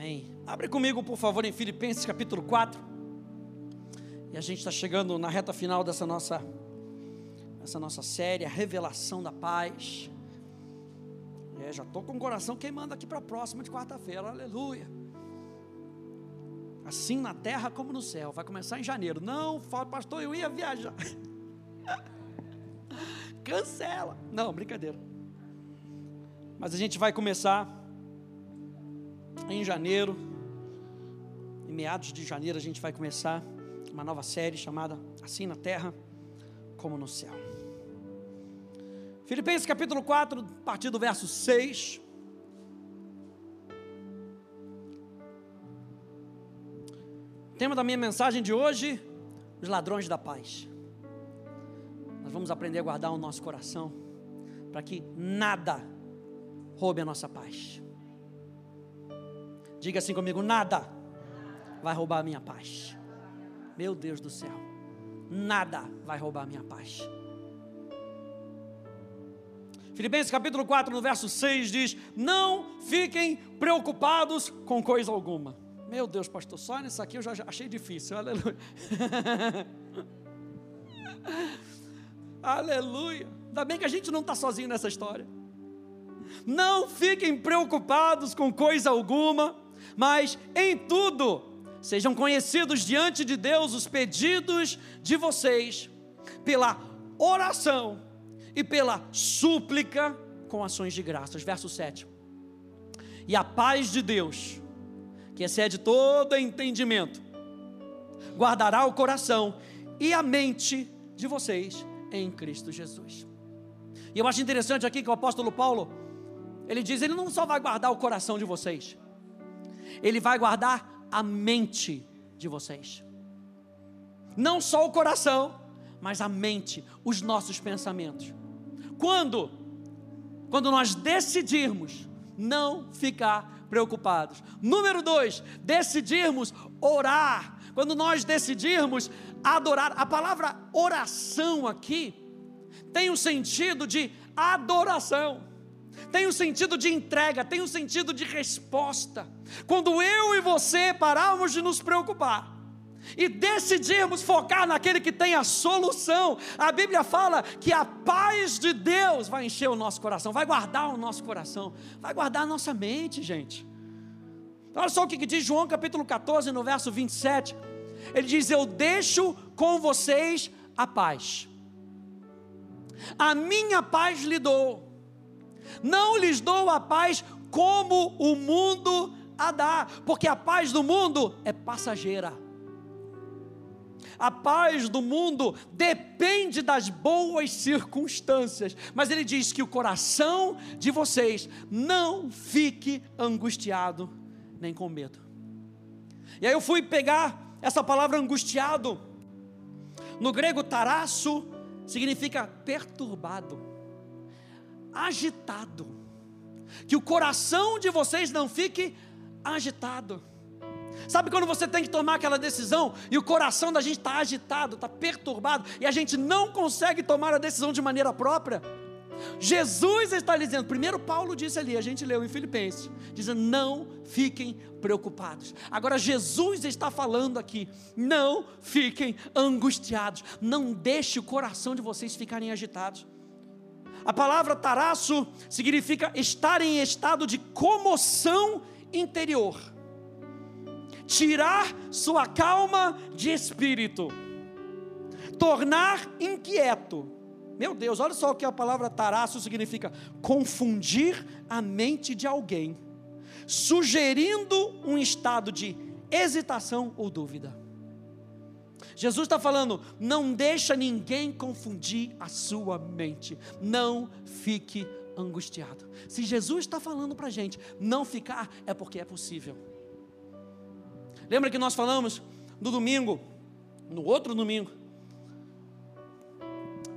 Amém. Abre comigo, por favor, em Filipenses capítulo 4. E a gente está chegando na reta final dessa nossa, essa nossa série, a revelação da paz. É, já estou com o coração queimando aqui para a próxima de quarta-feira, aleluia. Assim na terra como no céu, vai começar em janeiro. Não, pastor, eu ia viajar. Cancela. Não, brincadeira. Mas a gente vai começar em janeiro, em meados de janeiro, a gente vai começar uma nova série chamada Assim na Terra como no Céu. Filipenses capítulo 4, a partir do verso 6. O tema da minha mensagem de hoje: os ladrões da paz. Nós vamos aprender a guardar o nosso coração para que nada roube a nossa paz. Diga assim comigo: nada vai roubar a minha paz. Meu Deus do céu, nada vai roubar a minha paz. Filipenses capítulo 4, no verso 6 diz: Não fiquem preocupados com coisa alguma. Meu Deus, pastor, só nisso aqui eu já achei difícil. Aleluia. Aleluia. Ainda bem que a gente não está sozinho nessa história. Não fiquem preocupados com coisa alguma, mas em tudo sejam conhecidos diante de Deus os pedidos de vocês pela oração e pela súplica com ações de graças. Verso 7. E a paz de Deus, que excede todo entendimento, guardará o coração e a mente de vocês em Cristo Jesus. E eu acho interessante aqui que o apóstolo Paulo, ele diz: ele não só vai guardar o coração de vocês, ele vai guardar a mente de vocês. Não só o coração, mas a mente, os nossos pensamentos. Quando? Quando nós decidirmos não ficar preocupados. Número dois, decidirmos orar. Quando nós decidirmos adorar, a palavra oração aqui tem o um sentido de adoração tem um sentido de entrega, tem um sentido de resposta. Quando eu e você pararmos de nos preocupar e decidirmos focar naquele que tem a solução, a Bíblia fala que a paz de Deus vai encher o nosso coração, vai guardar o nosso coração, vai guardar a nossa mente, gente. Olha só o que diz João capítulo 14, no verso 27. Ele diz: Eu deixo com vocês a paz, a minha paz lhe dou não lhes dou a paz como o mundo a dá, porque a paz do mundo é passageira. A paz do mundo depende das boas circunstâncias, mas ele diz que o coração de vocês não fique angustiado nem com medo. E aí eu fui pegar essa palavra angustiado, no grego taraço, significa perturbado agitado. Que o coração de vocês não fique agitado. Sabe quando você tem que tomar aquela decisão e o coração da gente está agitado, está perturbado e a gente não consegue tomar a decisão de maneira própria? Jesus está dizendo, primeiro Paulo disse ali, a gente leu em Filipenses, dizendo: não fiquem preocupados. Agora Jesus está falando aqui, não fiquem angustiados, não deixe o coração de vocês ficarem agitados. A palavra taraço significa estar em estado de comoção interior, tirar sua calma de espírito, tornar inquieto. Meu Deus, olha só o que a palavra taraço significa: confundir a mente de alguém, sugerindo um estado de hesitação ou dúvida. Jesus está falando: não deixa ninguém confundir a sua mente, não fique angustiado. Se Jesus está falando para a gente não ficar, é porque é possível. Lembra que nós falamos no domingo, no outro domingo,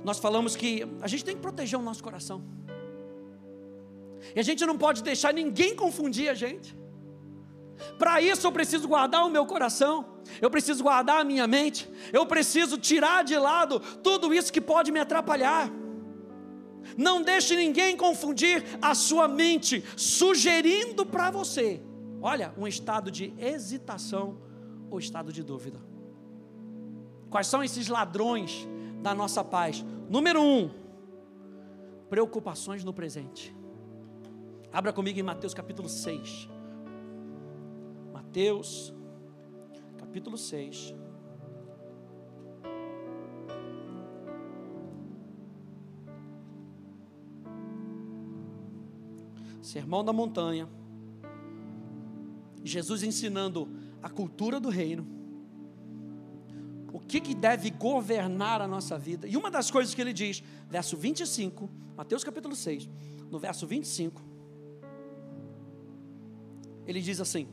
nós falamos que a gente tem que proteger o nosso coração. E a gente não pode deixar ninguém confundir a gente. Para isso eu preciso guardar o meu coração, eu preciso guardar a minha mente, eu preciso tirar de lado tudo isso que pode me atrapalhar. Não deixe ninguém confundir a sua mente, sugerindo para você, Olha, um estado de hesitação ou estado de dúvida. Quais são esses ladrões da nossa paz? Número um, preocupações no presente. Abra comigo em Mateus capítulo 6. Mateus capítulo 6. Sermão da montanha. Jesus ensinando a cultura do reino. O que, que deve governar a nossa vida? E uma das coisas que ele diz, verso 25, Mateus capítulo 6, no verso 25, ele diz assim: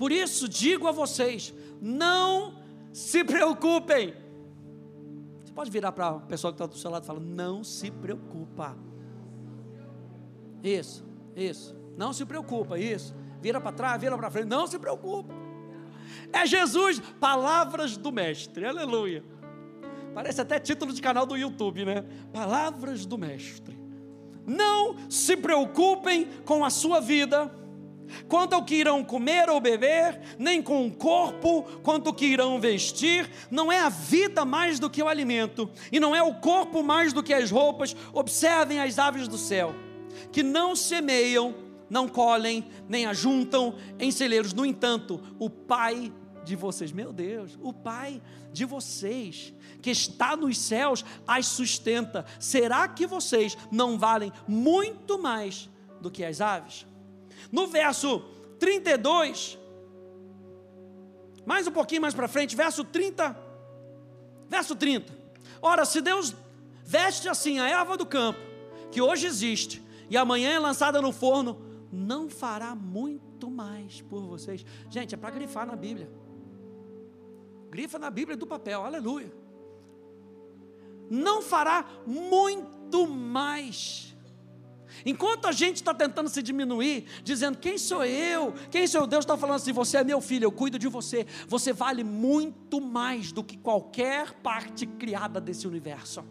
Por isso digo a vocês, não se preocupem. Você pode virar para a pessoa que está do seu lado e falar: Não se preocupa. Isso, isso. Não se preocupa, isso. Vira para trás, vira para frente. Não se preocupa. É Jesus, palavras do Mestre. Aleluia. Parece até título de canal do YouTube, né? Palavras do Mestre. Não se preocupem com a sua vida quanto ao que irão comer ou beber, nem com o corpo, quanto ao que irão vestir, não é a vida mais do que o alimento, e não é o corpo mais do que as roupas. Observem as aves do céu, que não semeiam, não colhem, nem ajuntam em celeiros. No entanto, o Pai de vocês, meu Deus, o Pai de vocês, que está nos céus, as sustenta. Será que vocês não valem muito mais do que as aves? No verso 32, mais um pouquinho mais para frente, verso 30, verso 30. Ora, se Deus veste assim a erva do campo, que hoje existe, e amanhã é lançada no forno, não fará muito mais por vocês. Gente, é para grifar na Bíblia. Grifa na Bíblia do papel, aleluia. Não fará muito mais Enquanto a gente está tentando se diminuir, dizendo quem sou eu, quem sou eu, Deus está falando assim: você é meu filho, eu cuido de você. Você vale muito mais do que qualquer parte criada desse universo.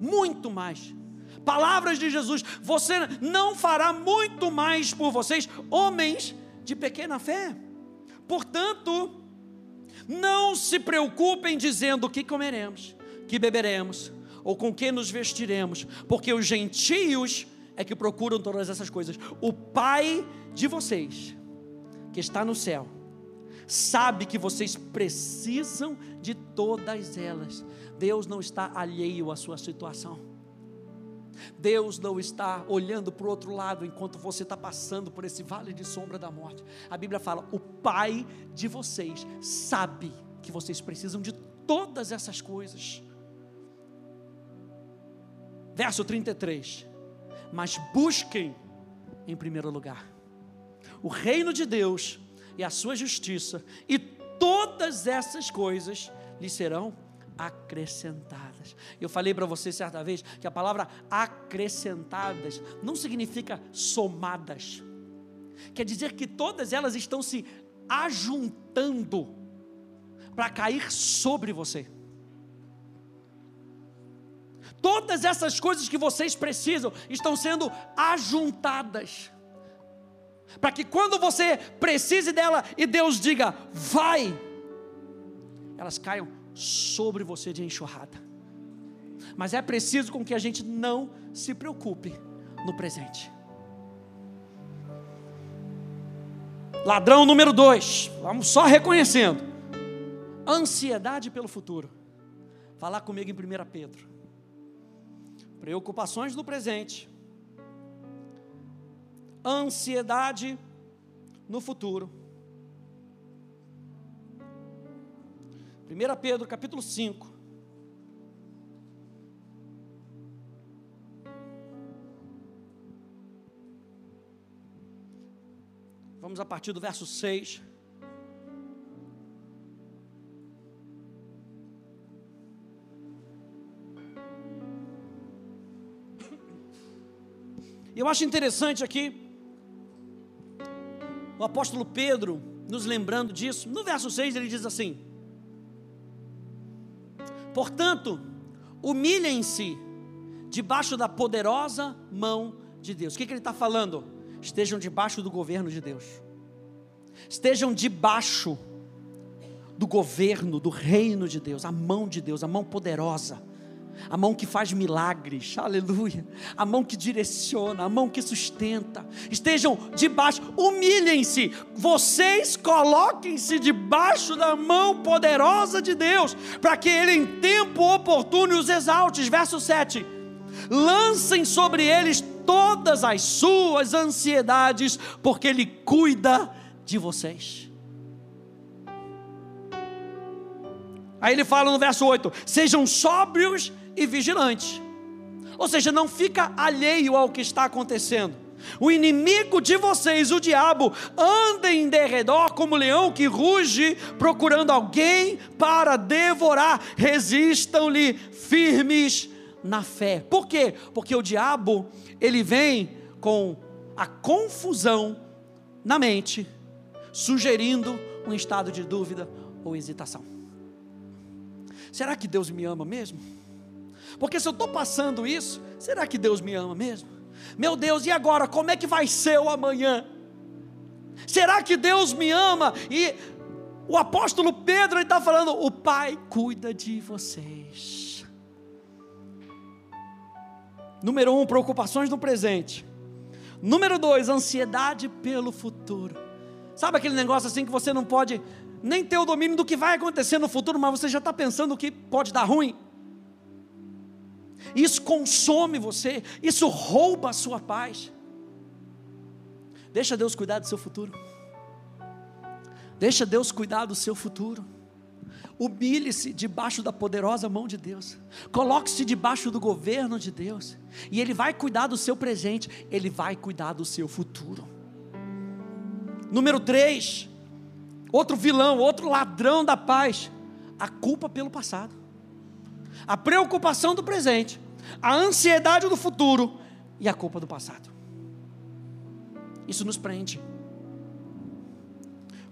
Muito mais. Palavras de Jesus: você não fará muito mais por vocês, homens de pequena fé. Portanto, não se preocupem dizendo o que comeremos, que beberemos ou com que nos vestiremos, porque os gentios é que procuram todas essas coisas. O Pai de vocês, que está no céu, sabe que vocês precisam de todas elas. Deus não está alheio à sua situação. Deus não está olhando para o outro lado enquanto você está passando por esse vale de sombra da morte. A Bíblia fala: o Pai de vocês sabe que vocês precisam de todas essas coisas. Verso 33 mas busquem em primeiro lugar o reino de Deus e a sua justiça, e todas essas coisas lhe serão acrescentadas. Eu falei para você certa vez que a palavra acrescentadas não significa somadas, quer dizer que todas elas estão se ajuntando para cair sobre você. Todas essas coisas que vocês precisam estão sendo ajuntadas. Para que quando você precise dela e Deus diga, vai, elas caiam sobre você de enxurrada. Mas é preciso com que a gente não se preocupe no presente. Ladrão número dois, vamos só reconhecendo. Ansiedade pelo futuro. Falar comigo em 1 Pedro preocupações no presente, ansiedade no futuro. 1 Pedro capítulo 5. Vamos a partir do verso 6. Eu acho interessante aqui o apóstolo Pedro nos lembrando disso. No verso 6 ele diz assim: Portanto, humilhem-se debaixo da poderosa mão de Deus. O que, que ele está falando? Estejam debaixo do governo de Deus. Estejam debaixo do governo, do reino de Deus, a mão de Deus, a mão poderosa, a mão que faz milagres, aleluia, a mão que direciona, a mão que sustenta. Estejam debaixo, humilhem-se, vocês coloquem-se debaixo da mão poderosa de Deus, para que Ele em tempo oportuno os exalte. Verso 7: lancem sobre eles todas as suas ansiedades, porque Ele cuida de vocês. Aí ele fala no verso 8: sejam sóbrios e vigilantes. Ou seja, não fica alheio ao que está acontecendo. O inimigo de vocês, o diabo, anda em derredor como leão que ruge, procurando alguém para devorar. Resistam-lhe firmes na fé. Por quê? Porque o diabo, ele vem com a confusão na mente, sugerindo um estado de dúvida ou hesitação. Será que Deus me ama mesmo? Porque se eu estou passando isso, será que Deus me ama mesmo? Meu Deus, e agora? Como é que vai ser o amanhã? Será que Deus me ama? E o apóstolo Pedro está falando: o Pai cuida de vocês. Número um, preocupações no presente. Número dois, ansiedade pelo futuro. Sabe aquele negócio assim que você não pode nem ter o domínio do que vai acontecer no futuro, mas você já está pensando o que pode dar ruim? Isso consome você, isso rouba a sua paz. Deixa Deus cuidar do seu futuro. Deixa Deus cuidar do seu futuro. Humilhe-se debaixo da poderosa mão de Deus. Coloque-se debaixo do governo de Deus. E Ele vai cuidar do seu presente, Ele vai cuidar do seu futuro. Número 3, outro vilão, outro ladrão da paz, a culpa pelo passado a preocupação do presente, a ansiedade do futuro e a culpa do passado. Isso nos prende.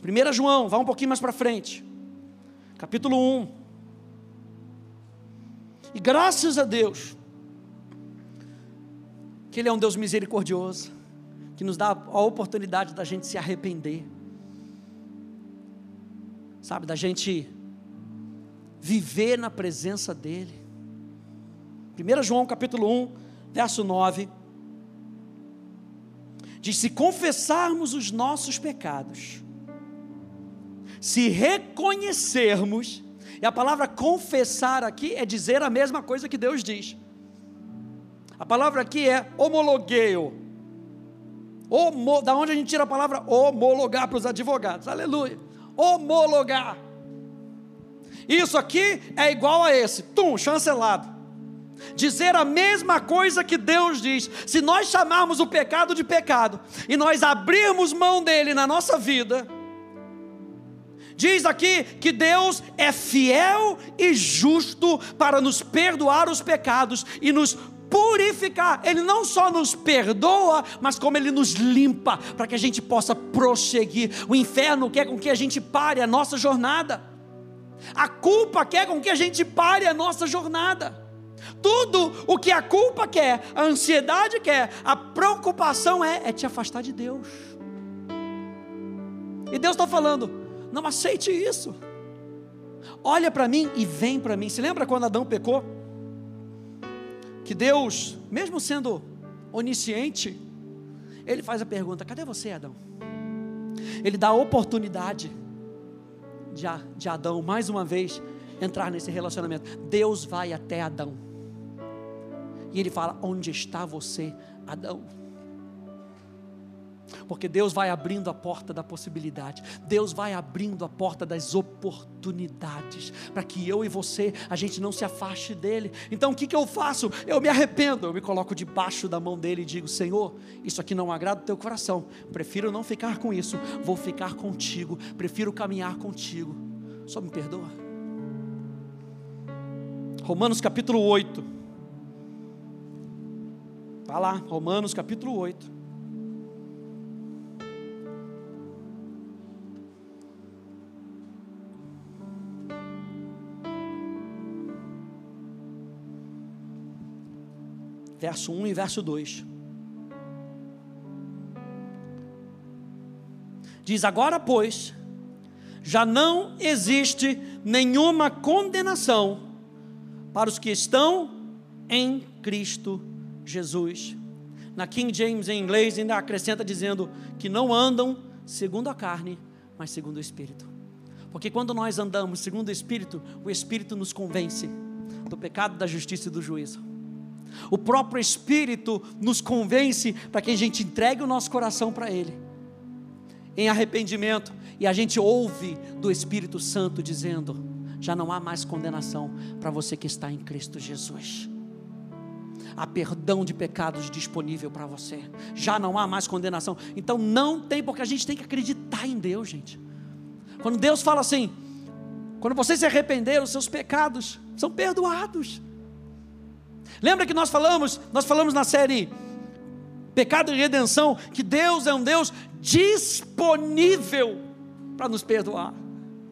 1 João, vá um pouquinho mais para frente, capítulo 1. E graças a Deus, que Ele é um Deus misericordioso, que nos dá a oportunidade da gente se arrepender, sabe, da gente viver na presença dEle. 1 João capítulo 1, verso 9. Diz: Se confessarmos os nossos pecados, se reconhecermos, e a palavra confessar aqui é dizer a mesma coisa que Deus diz. A palavra aqui é homologueio. Homo, da onde a gente tira a palavra homologar para os advogados? Aleluia. Homologar. Isso aqui é igual a esse, tum, chancelado. Dizer a mesma coisa que Deus diz. Se nós chamarmos o pecado de pecado e nós abrirmos mão dele na nossa vida, diz aqui que Deus é fiel e justo para nos perdoar os pecados e nos purificar. Ele não só nos perdoa, mas como ele nos limpa para que a gente possa prosseguir. O inferno quer com que a gente pare a nossa jornada. A culpa quer com que a gente pare a nossa jornada. Tudo o que a culpa quer, a ansiedade quer, a preocupação é, é te afastar de Deus. E Deus está falando: não aceite isso. Olha para mim e vem para mim. Se lembra quando Adão pecou? Que Deus, mesmo sendo onisciente, ele faz a pergunta: cadê você, Adão? Ele dá a oportunidade de, de Adão, mais uma vez, entrar nesse relacionamento. Deus vai até Adão. E ele fala: Onde está você, Adão? Porque Deus vai abrindo a porta da possibilidade, Deus vai abrindo a porta das oportunidades, para que eu e você, a gente não se afaste dele. Então o que, que eu faço? Eu me arrependo, eu me coloco debaixo da mão dele e digo: Senhor, isso aqui não agrada o teu coração, prefiro não ficar com isso, vou ficar contigo, prefiro caminhar contigo. Só me perdoa. Romanos capítulo 8. Vai lá, Romanos capítulo 8. verso 1 e verso 2. Diz: Agora, pois, já não existe nenhuma condenação para os que estão em Cristo Jesus. Na King James, em inglês, ainda acrescenta dizendo que não andam segundo a carne, mas segundo o Espírito. Porque quando nós andamos segundo o Espírito, o Espírito nos convence do pecado, da justiça e do juízo. O próprio Espírito nos convence para que a gente entregue o nosso coração para Ele, em arrependimento, e a gente ouve do Espírito Santo dizendo: já não há mais condenação para você que está em Cristo Jesus. Há perdão de pecados disponível para você. Já não há mais condenação. Então não tem, porque a gente tem que acreditar em Deus, gente. Quando Deus fala assim, quando você se arrepender, os seus pecados são perdoados. Lembra que nós falamos, nós falamos na série Pecado e Redenção, que Deus é um Deus disponível para nos perdoar.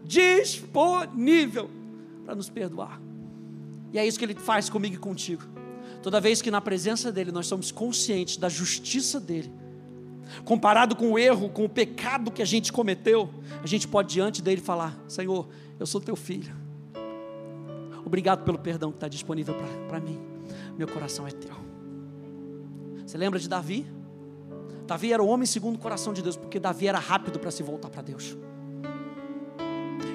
Disponível para nos perdoar. E é isso que Ele faz comigo e contigo. Toda vez que na presença dEle nós somos conscientes da justiça dEle, comparado com o erro, com o pecado que a gente cometeu, a gente pode diante dele falar: Senhor, eu sou teu filho. Obrigado pelo perdão que está disponível para mim. Meu coração é teu. Você lembra de Davi? Davi era o homem segundo o coração de Deus, porque Davi era rápido para se voltar para Deus.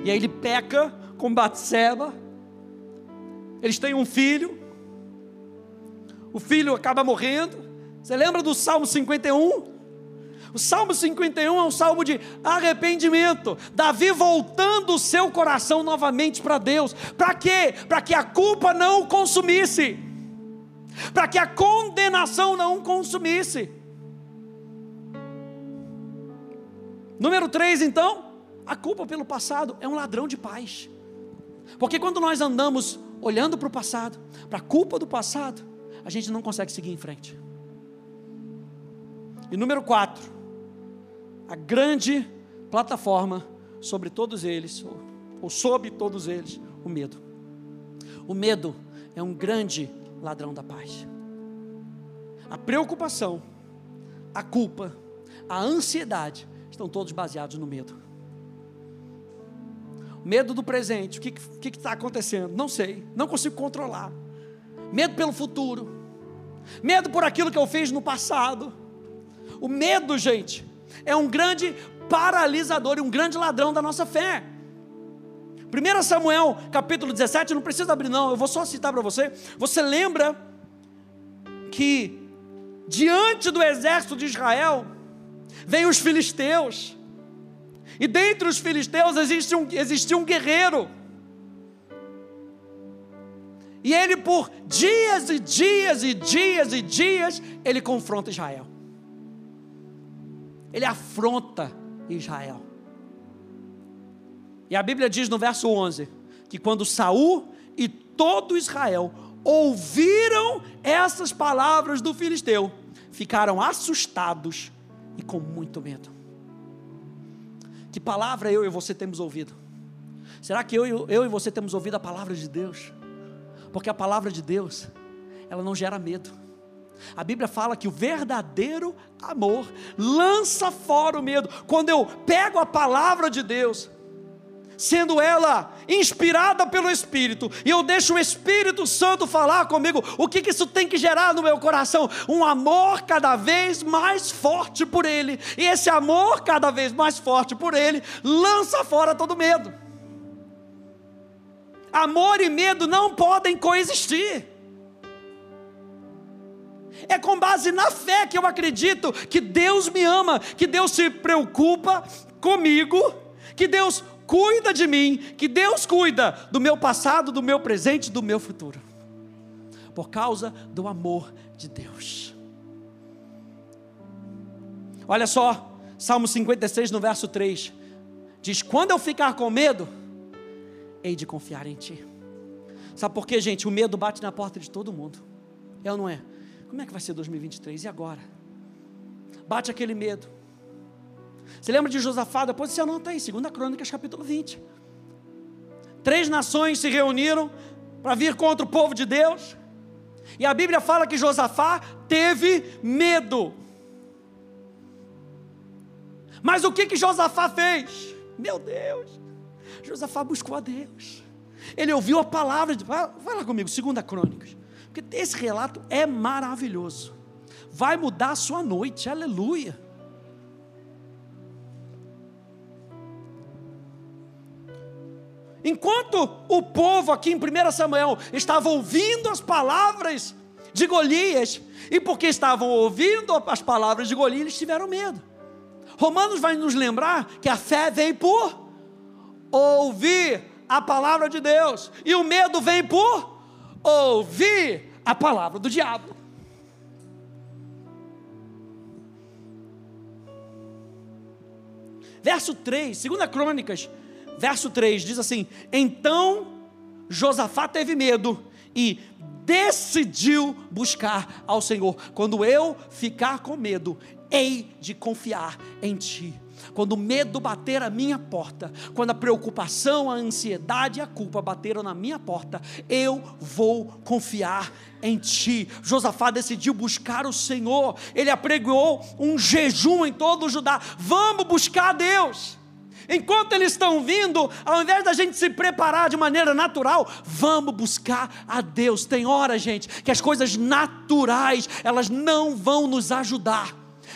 E aí ele peca com Batseba. Eles têm um filho. O filho acaba morrendo. Você lembra do Salmo 51? O Salmo 51 é um salmo de arrependimento. Davi voltando o seu coração novamente para Deus. Para quê? Para que a culpa não o consumisse. Para que a condenação não consumisse. Número 3, então, a culpa pelo passado é um ladrão de paz. Porque quando nós andamos olhando para o passado, para a culpa do passado, a gente não consegue seguir em frente. E número 4, a grande plataforma sobre todos eles, ou, ou sobre todos eles, o medo. O medo é um grande ladrão da paz. A preocupação, a culpa, a ansiedade estão todos baseados no medo. Medo do presente, o que está acontecendo? Não sei, não consigo controlar. Medo pelo futuro, medo por aquilo que eu fiz no passado. O medo, gente, é um grande paralisador e um grande ladrão da nossa fé. 1 Samuel capítulo 17, não precisa abrir, não, eu vou só citar para você. Você lembra que diante do exército de Israel vem os filisteus, e dentre os filisteus existe um, existia um guerreiro, e ele por dias e dias e dias e dias, ele confronta Israel ele afronta Israel. E a Bíblia diz no verso 11 que quando Saul e todo Israel ouviram essas palavras do filisteu, ficaram assustados e com muito medo. Que palavra eu e você temos ouvido? Será que eu, eu e você temos ouvido a palavra de Deus? Porque a palavra de Deus, ela não gera medo. A Bíblia fala que o verdadeiro amor lança fora o medo. Quando eu pego a palavra de Deus, sendo ela inspirada pelo Espírito, e eu deixo o Espírito Santo falar comigo, o que, que isso tem que gerar no meu coração? Um amor cada vez mais forte por Ele, e esse amor cada vez mais forte por Ele lança fora todo medo. Amor e medo não podem coexistir. É com base na fé que eu acredito que Deus me ama, que Deus se preocupa comigo, que Deus cuida de mim, que Deus cuida do meu passado, do meu presente, do meu futuro. Por causa do amor de Deus. Olha só, Salmo 56, no verso 3, diz: Quando eu ficar com medo, hei de confiar em Ti. Sabe por quê, gente? O medo bate na porta de todo mundo. É ou não é? Como é que vai ser 2023? E agora? Bate aquele medo. Você lembra de Josafá? Depois você anota aí, 2 Crônicas, capítulo 20. Três nações se reuniram para vir contra o povo de Deus. E a Bíblia fala que Josafá teve medo. Mas o que que Josafá fez? Meu Deus, Josafá buscou a Deus. Ele ouviu a palavra, de, vai, lá comigo, segunda Crônicas. Porque esse relato é maravilhoso. Vai mudar a sua noite, aleluia. Enquanto o povo aqui em 1 Samuel estava ouvindo as palavras de Golias, e porque estavam ouvindo as palavras de Golias, eles tiveram medo. Romanos vai nos lembrar que a fé vem por ouvir a palavra de Deus, e o medo vem por ouvir a palavra do diabo. Verso 3, 2 Crônicas verso 3 diz assim: Então Josafá teve medo e decidiu buscar ao Senhor. Quando eu ficar com medo, hei de confiar em Ti. Quando o medo bater a minha porta, quando a preocupação, a ansiedade e a culpa bateram na minha porta, eu vou confiar em ti. Josafá decidiu buscar o Senhor, ele apregoou um jejum em todo o Judá. Vamos buscar Deus. Enquanto eles estão vindo, ao invés da gente se preparar de maneira natural, vamos buscar a Deus. Tem hora, gente, que as coisas naturais, elas não vão nos ajudar.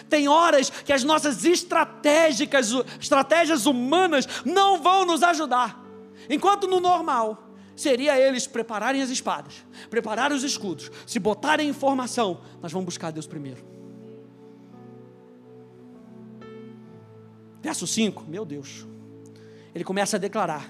Tem horas que as nossas estratégicas, estratégias humanas não vão nos ajudar. Enquanto no normal seria eles prepararem as espadas, prepararem os escudos, se botarem em formação, nós vamos buscar Deus primeiro. Verso 5, meu Deus. Ele começa a declarar.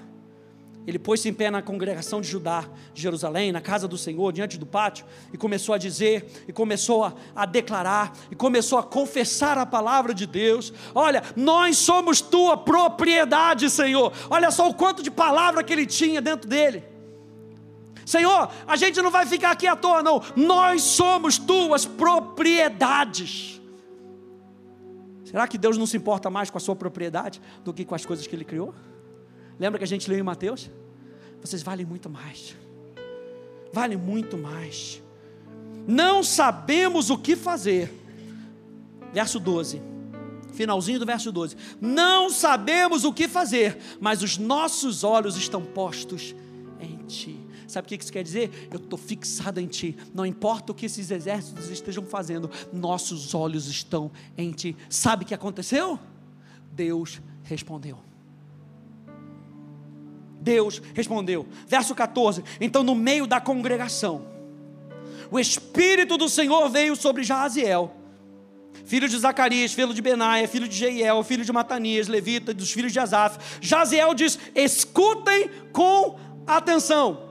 Ele pôs-se em pé na congregação de Judá, de Jerusalém, na casa do Senhor, diante do pátio, e começou a dizer, e começou a, a declarar, e começou a confessar a palavra de Deus. Olha, nós somos tua propriedade, Senhor. Olha só o quanto de palavra que ele tinha dentro dele. Senhor, a gente não vai ficar aqui à toa, não. Nós somos tuas propriedades. Será que Deus não se importa mais com a sua propriedade do que com as coisas que Ele criou? Lembra que a gente leu em Mateus? Vocês valem muito mais. Valem muito mais. Não sabemos o que fazer. Verso 12. Finalzinho do verso 12. Não sabemos o que fazer, mas os nossos olhos estão postos em Ti. Sabe o que isso quer dizer? Eu estou fixado em Ti. Não importa o que esses exércitos estejam fazendo, nossos olhos estão em Ti. Sabe o que aconteceu? Deus respondeu. Deus respondeu. Verso 14. Então, no meio da congregação, o Espírito do Senhor veio sobre Jaziel, filho de Zacarias, filho de Benaia, filho de Jeiel, filho de Matanias, levita, dos filhos de Asaf. Jaziel diz: escutem com atenção.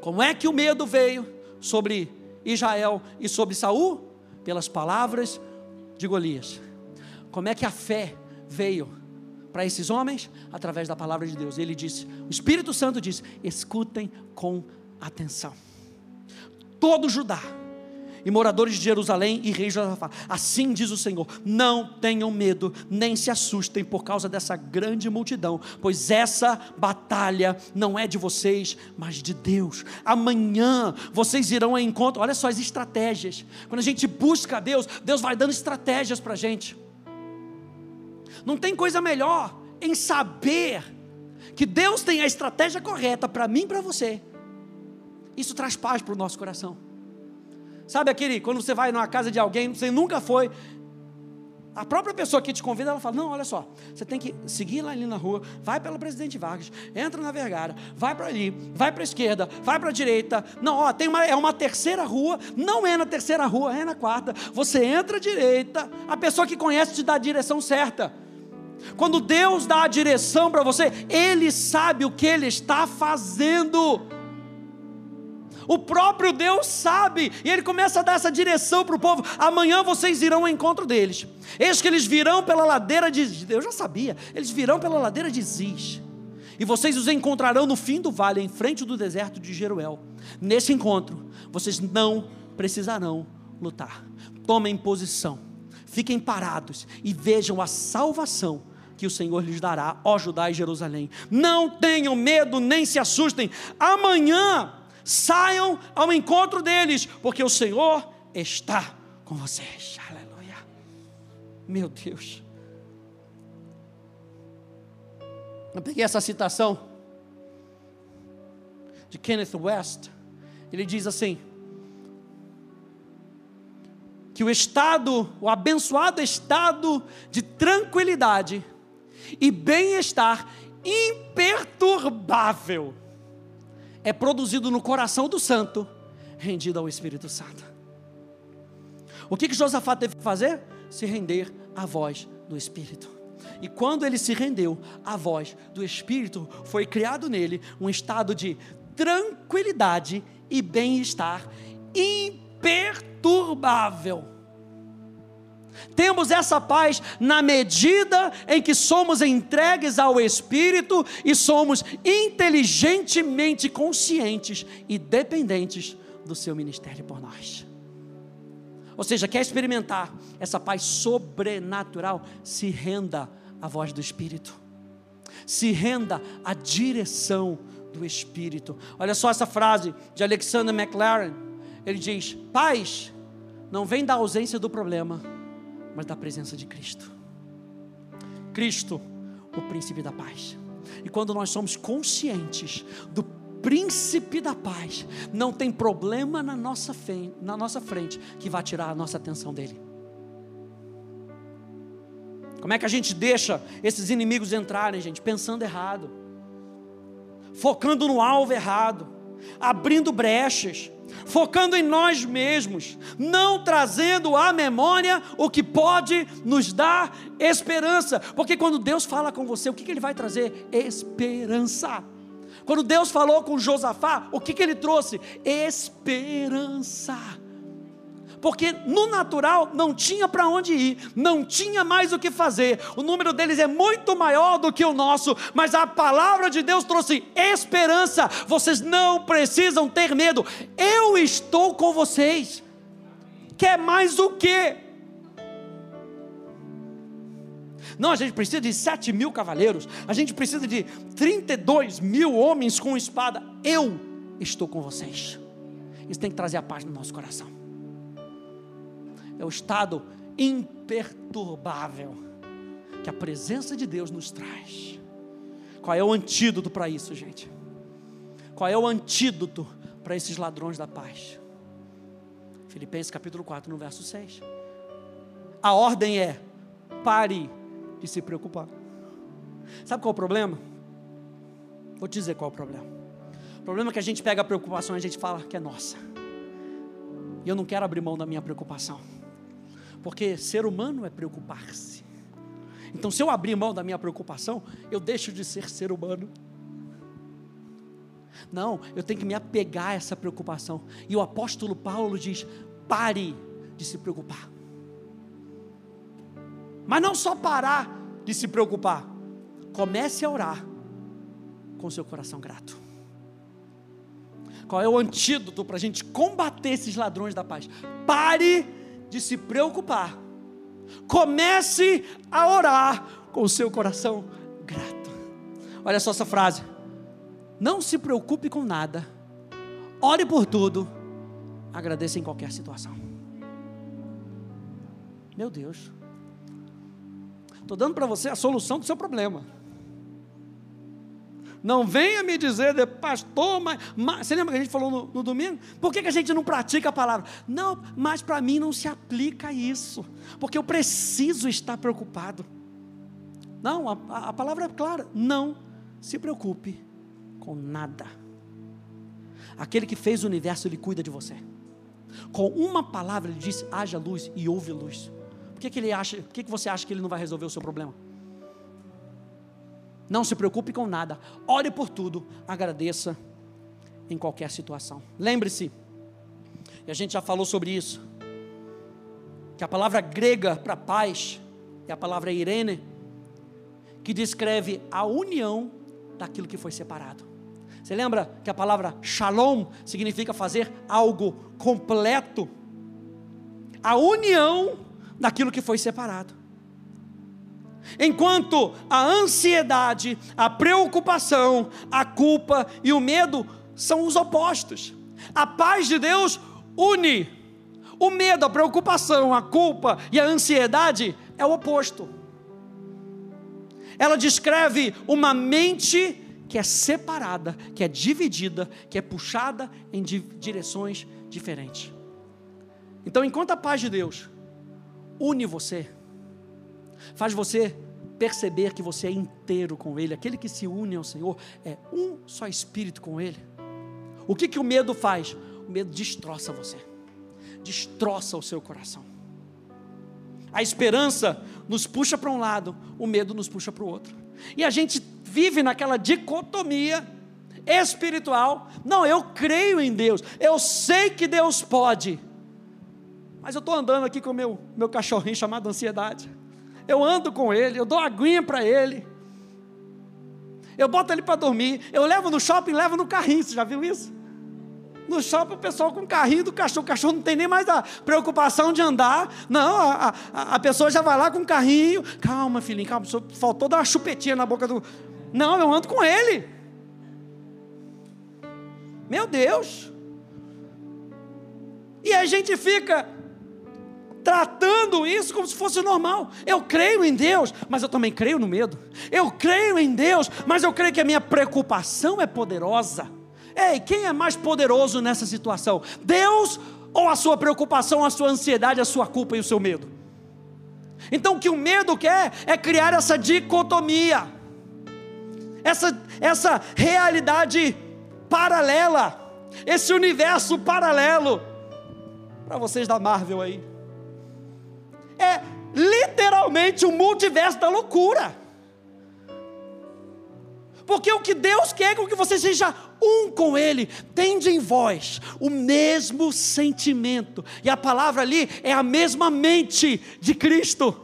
Como é que o medo veio sobre Israel e sobre Saul? Pelas palavras de Golias. Como é que a fé veio para esses homens? Através da palavra de Deus. Ele disse, o Espírito Santo disse: escutem com atenção. Todo Judá e moradores de Jerusalém e rei Josafá. Assim diz o Senhor: não tenham medo, nem se assustem por causa dessa grande multidão, pois essa batalha não é de vocês, mas de Deus. Amanhã vocês irão ao encontro. Olha só as estratégias. Quando a gente busca a Deus, Deus vai dando estratégias para a gente. Não tem coisa melhor em saber que Deus tem a estratégia correta para mim e para você. Isso traz paz para o nosso coração. Sabe aquele, quando você vai numa casa de alguém, você nunca foi, a própria pessoa que te convida, ela fala: Não, olha só, você tem que seguir lá ali na rua, vai pela Presidente Vargas, entra na Vergara, vai para ali, vai para a esquerda, vai para a direita. Não, ó, tem uma, é uma terceira rua, não é na terceira rua, é na quarta. Você entra à direita, a pessoa que conhece te dá a direção certa. Quando Deus dá a direção para você, Ele sabe o que Ele está fazendo. O próprio Deus sabe, e ele começa a dar essa direção para o povo. Amanhã vocês irão ao encontro deles. Eis que eles virão pela ladeira de. Eu já sabia, eles virão pela ladeira de Ziz. E vocês os encontrarão no fim do vale, em frente do deserto de Jeruel. Nesse encontro, vocês não precisarão lutar. Tomem posição, fiquem parados e vejam a salvação que o Senhor lhes dará, ó Judá e Jerusalém. Não tenham medo, nem se assustem. Amanhã Saiam ao encontro deles, porque o Senhor está com vocês. Aleluia. Meu Deus. Eu peguei essa citação de Kenneth West. Ele diz assim: que o estado, o abençoado estado de tranquilidade e bem-estar imperturbável é produzido no coração do santo, rendido ao Espírito Santo. O que, que Josafá teve que fazer? Se render à voz do Espírito. E quando ele se rendeu à voz do Espírito, foi criado nele um estado de tranquilidade e bem-estar imperturbável. Temos essa paz na medida em que somos entregues ao Espírito e somos inteligentemente conscientes e dependentes do seu ministério por nós. Ou seja, quer experimentar essa paz sobrenatural? Se renda à voz do Espírito, se renda à direção do Espírito. Olha só essa frase de Alexander McLaren: ele diz, paz não vem da ausência do problema mas da presença de Cristo. Cristo, o príncipe da paz. E quando nós somos conscientes do príncipe da paz, não tem problema na nossa, frente, na nossa frente que vai tirar a nossa atenção dele. Como é que a gente deixa esses inimigos entrarem, gente? Pensando errado, focando no alvo errado, abrindo brechas, focando em nós mesmos, não trazendo à memória o que pode nos dar esperança, porque quando Deus fala com você, o que, que Ele vai trazer? Esperança. Quando Deus falou com Josafá, o que, que ele trouxe? Esperança porque no natural não tinha para onde ir, não tinha mais o que fazer, o número deles é muito maior do que o nosso, mas a palavra de Deus trouxe esperança. Vocês não precisam ter medo, eu estou com vocês. Quer mais o que? Não, a gente precisa de 7 mil cavaleiros, a gente precisa de 32 mil homens com espada. Eu estou com vocês. Isso tem que trazer a paz no nosso coração é o estado imperturbável que a presença de Deus nos traz. Qual é o antídoto para isso, gente? Qual é o antídoto para esses ladrões da paz? Filipenses capítulo 4, no verso 6. A ordem é: pare de se preocupar. Sabe qual é o problema? Vou te dizer qual é o problema. O problema é que a gente pega a preocupação e a gente fala que é nossa. E eu não quero abrir mão da minha preocupação. Porque ser humano é preocupar-se. Então, se eu abrir mão da minha preocupação, eu deixo de ser ser humano. Não, eu tenho que me apegar a essa preocupação. E o apóstolo Paulo diz: pare de se preocupar. Mas não só parar de se preocupar, comece a orar com seu coração grato. Qual é o antídoto para a gente combater esses ladrões da paz? Pare de se preocupar. Comece a orar com o seu coração grato. Olha só essa frase. Não se preocupe com nada. Ore por tudo. Agradeça em qualquer situação. Meu Deus. Estou dando para você a solução do seu problema. Não venha me dizer, de pastor, mas, mas, Você lembra que a gente falou no, no domingo? Por que, que, a gente não pratica a palavra? Não, mas para mim não se aplica isso. Porque eu preciso estar preocupado. Não, a, a palavra é clara. Não se preocupe com nada. Aquele que fez o universo, ele cuida de você. Com uma palavra, ele disse: haja luz e houve luz. Por que, que ele acha? Por que, que você acha que ele não vai resolver o seu problema? Não se preocupe com nada. Ore por tudo. Agradeça em qualquer situação. Lembre-se, e a gente já falou sobre isso, que a palavra grega para paz é a palavra irene, que descreve a união daquilo que foi separado. Você lembra que a palavra shalom significa fazer algo completo? A união daquilo que foi separado. Enquanto a ansiedade, a preocupação, a culpa e o medo são os opostos. A paz de Deus une. O medo, a preocupação, a culpa e a ansiedade é o oposto. ela descreve uma mente que é separada, que é dividida, que é puxada em direções diferentes. Então, enquanto a paz de Deus une você, faz você perceber que você é inteiro com Ele, aquele que se une ao Senhor é um só espírito com Ele. O que, que o medo faz? O medo destroça você, destroça o seu coração. A esperança nos puxa para um lado, o medo nos puxa para o outro. E a gente vive naquela dicotomia espiritual. Não, eu creio em Deus, eu sei que Deus pode, mas eu estou andando aqui com o meu, meu cachorrinho chamado ansiedade. Eu ando com ele, eu dou aguinha para ele. Eu boto ele para dormir. Eu levo no shopping, levo no carrinho. Você já viu isso? No shopping, o pessoal com o carrinho do cachorro. O cachorro não tem nem mais a preocupação de andar. Não, a, a, a pessoa já vai lá com o carrinho. Calma, filhinho, calma. Faltou dar uma chupetinha na boca do. Não, eu ando com ele. Meu Deus. E a gente fica tratando isso como se fosse normal. Eu creio em Deus, mas eu também creio no medo. Eu creio em Deus, mas eu creio que a minha preocupação é poderosa. Ei, quem é mais poderoso nessa situação? Deus ou a sua preocupação, a sua ansiedade, a sua culpa e o seu medo? Então o que o medo quer é criar essa dicotomia, essa, essa realidade paralela, esse universo paralelo. Para vocês da Marvel aí é literalmente o multiverso da loucura. Porque o que Deus quer é que você seja um com Ele, tende em vós o mesmo sentimento, e a palavra ali é a mesma mente de Cristo,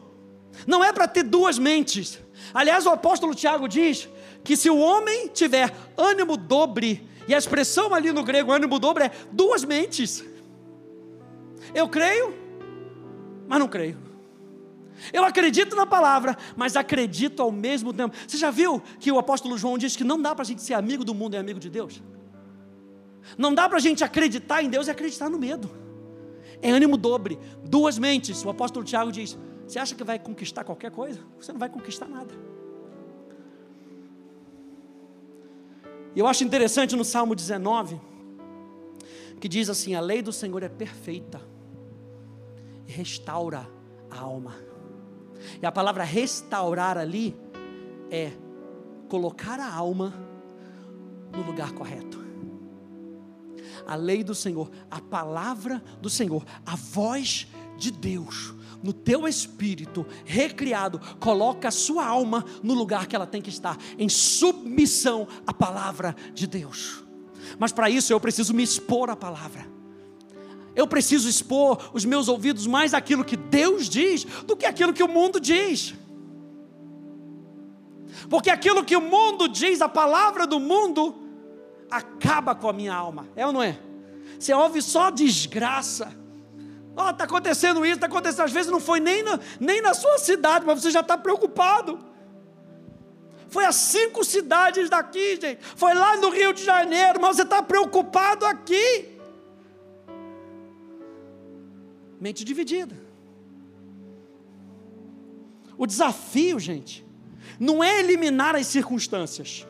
não é para ter duas mentes. Aliás, o apóstolo Tiago diz que se o homem tiver ânimo dobre, e a expressão ali no grego, ânimo dobre, é duas mentes. Eu creio, mas não creio. Eu acredito na palavra, mas acredito ao mesmo tempo. Você já viu que o apóstolo João diz que não dá para a gente ser amigo do mundo e amigo de Deus? Não dá para a gente acreditar em Deus e acreditar no medo. É ânimo dobre, duas mentes. O apóstolo Tiago diz: Você acha que vai conquistar qualquer coisa? Você não vai conquistar nada. E eu acho interessante no Salmo 19, que diz assim: A lei do Senhor é perfeita restaura a alma. E a palavra restaurar ali é colocar a alma no lugar correto. A lei do Senhor, a palavra do Senhor, a voz de Deus no teu espírito recriado, coloca a sua alma no lugar que ela tem que estar, em submissão à palavra de Deus. Mas para isso eu preciso me expor à palavra eu preciso expor os meus ouvidos mais aquilo que Deus diz do que aquilo que o mundo diz. Porque aquilo que o mundo diz, a palavra do mundo, acaba com a minha alma, é ou não é? Você ouve só desgraça. Ó, oh, está acontecendo isso, está acontecendo. Às vezes não foi nem na, nem na sua cidade, mas você já está preocupado. Foi a cinco cidades daqui, gente. Foi lá no Rio de Janeiro, mas você está preocupado aqui. Mente dividida. O desafio, gente, não é eliminar as circunstâncias.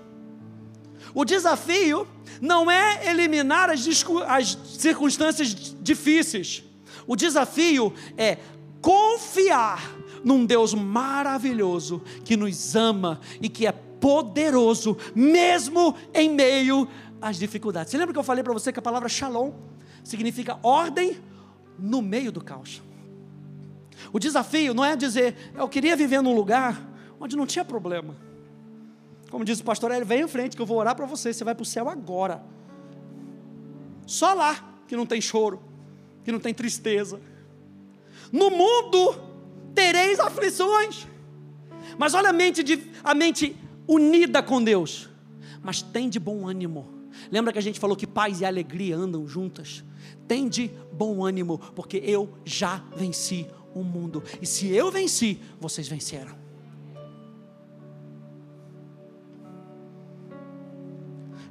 O desafio não é eliminar as, as circunstâncias difíceis. O desafio é confiar num Deus maravilhoso que nos ama e que é poderoso, mesmo em meio às dificuldades. Você lembra que eu falei para você que a palavra shalom significa ordem no meio do caos. O desafio não é dizer, eu queria viver num lugar onde não tinha problema. Como diz o pastor ele vem em frente que eu vou orar para você, você vai para o céu agora. Só lá que não tem choro, que não tem tristeza. No mundo tereis aflições. Mas olha a mente, de, a mente unida com Deus. Mas tem de bom ânimo. Lembra que a gente falou que paz e alegria andam juntas? Tende bom ânimo, porque eu já venci o mundo. E se eu venci, vocês venceram.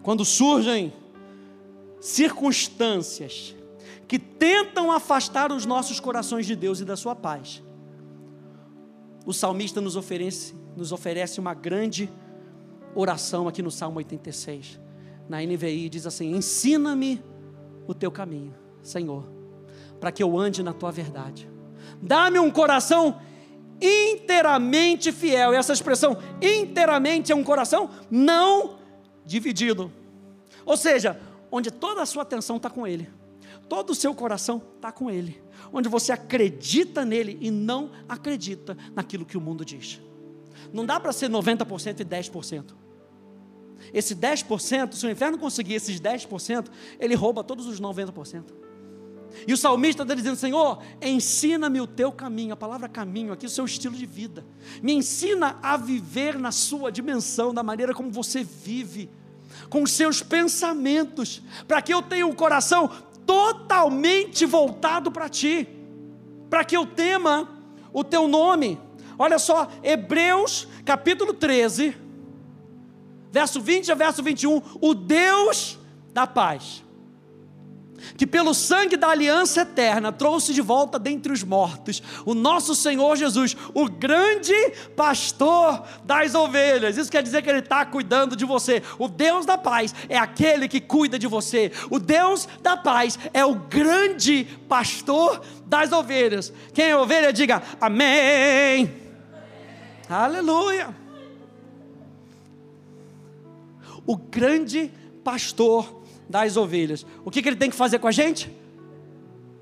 Quando surgem circunstâncias que tentam afastar os nossos corações de Deus e da Sua paz, o salmista nos oferece, nos oferece uma grande oração aqui no Salmo 86. Na NVI diz assim: Ensina-me o teu caminho, Senhor, para que eu ande na tua verdade. Dá-me um coração inteiramente fiel. E essa expressão inteiramente é um coração não dividido. Ou seja, onde toda a sua atenção está com Ele, todo o seu coração está com Ele, onde você acredita nele e não acredita naquilo que o mundo diz. Não dá para ser 90% e 10%. Esse 10%, se o inferno conseguir esses 10%, ele rouba todos os 90%. E o salmista está dizendo: Senhor, ensina-me o teu caminho, a palavra caminho aqui, o seu estilo de vida. Me ensina a viver na sua dimensão, da maneira como você vive, com os seus pensamentos, para que eu tenha um coração totalmente voltado para ti, para que eu tema o teu nome. Olha só, Hebreus capítulo 13, verso 20 a verso 21, o Deus da paz que pelo sangue da aliança eterna trouxe de volta dentre os mortos o nosso Senhor Jesus, o grande pastor das ovelhas. Isso quer dizer que Ele está cuidando de você. O Deus da paz é aquele que cuida de você. O Deus da paz é o grande pastor das ovelhas. Quem é ovelha, diga amém. amém. Aleluia. O grande pastor das ovelhas. O que, que ele tem que fazer com a gente?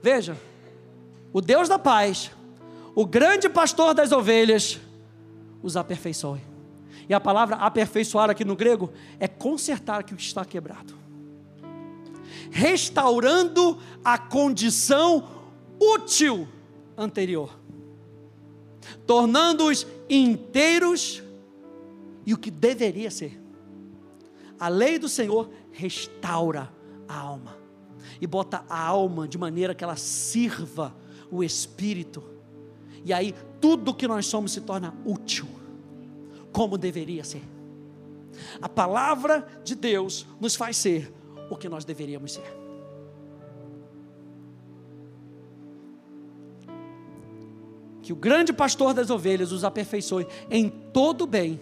Veja, o Deus da paz, o grande pastor das ovelhas, os aperfeiçoe. E a palavra aperfeiçoar aqui no grego é consertar aquilo que está quebrado, restaurando a condição útil anterior, tornando-os inteiros e o que deveria ser. A lei do Senhor restaura a alma e bota a alma de maneira que ela sirva o espírito. E aí tudo que nós somos se torna útil, como deveria ser. A palavra de Deus nos faz ser o que nós deveríamos ser. Que o grande pastor das ovelhas os aperfeiçoe em todo bem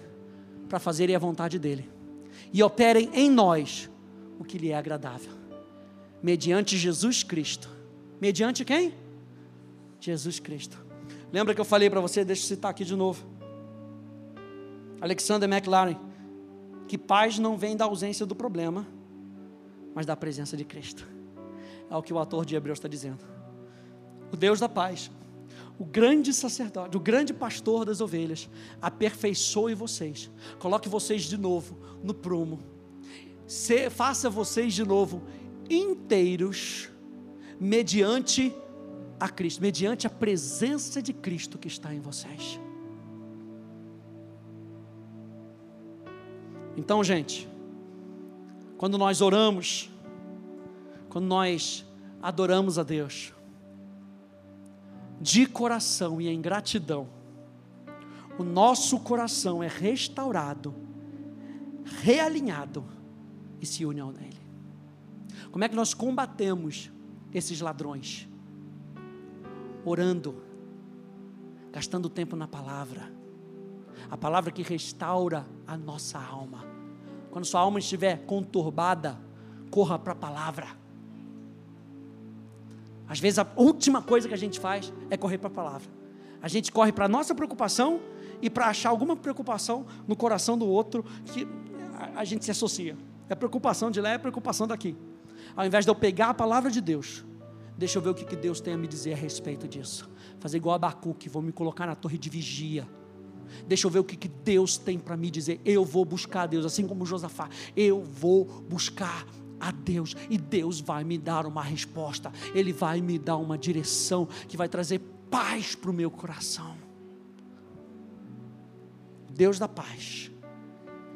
para fazerem a vontade dele e operem em nós o que lhe é agradável, mediante Jesus Cristo. Mediante quem? Jesus Cristo. Lembra que eu falei para você, deixa eu citar aqui de novo. Alexander McLaren, que paz não vem da ausência do problema, mas da presença de Cristo. É o que o autor de Hebreus está dizendo. O Deus da paz, o grande sacerdote, o grande pastor das ovelhas, aperfeiçoe vocês, coloque vocês de novo no prumo, se, faça vocês de novo inteiros, mediante a Cristo, mediante a presença de Cristo que está em vocês. Então, gente, quando nós oramos, quando nós adoramos a Deus, de coração e em gratidão, o nosso coração é restaurado, realinhado e se une nele. Como é que nós combatemos esses ladrões? Orando, gastando tempo na palavra, a palavra que restaura a nossa alma. Quando sua alma estiver conturbada, corra para a palavra. Às vezes a última coisa que a gente faz é correr para a palavra. A gente corre para a nossa preocupação e para achar alguma preocupação no coração do outro que a gente se associa. É preocupação de lá, é preocupação daqui. Ao invés de eu pegar a palavra de Deus, deixa eu ver o que Deus tem a me dizer a respeito disso. Fazer igual a Abacuque, vou me colocar na torre de vigia. Deixa eu ver o que Deus tem para me dizer. Eu vou buscar a Deus, assim como Josafá. Eu vou buscar a Deus e Deus vai me dar uma resposta. Ele vai me dar uma direção que vai trazer paz para o meu coração. Deus da paz,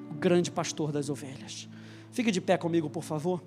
o grande pastor das ovelhas. Fique de pé comigo, por favor.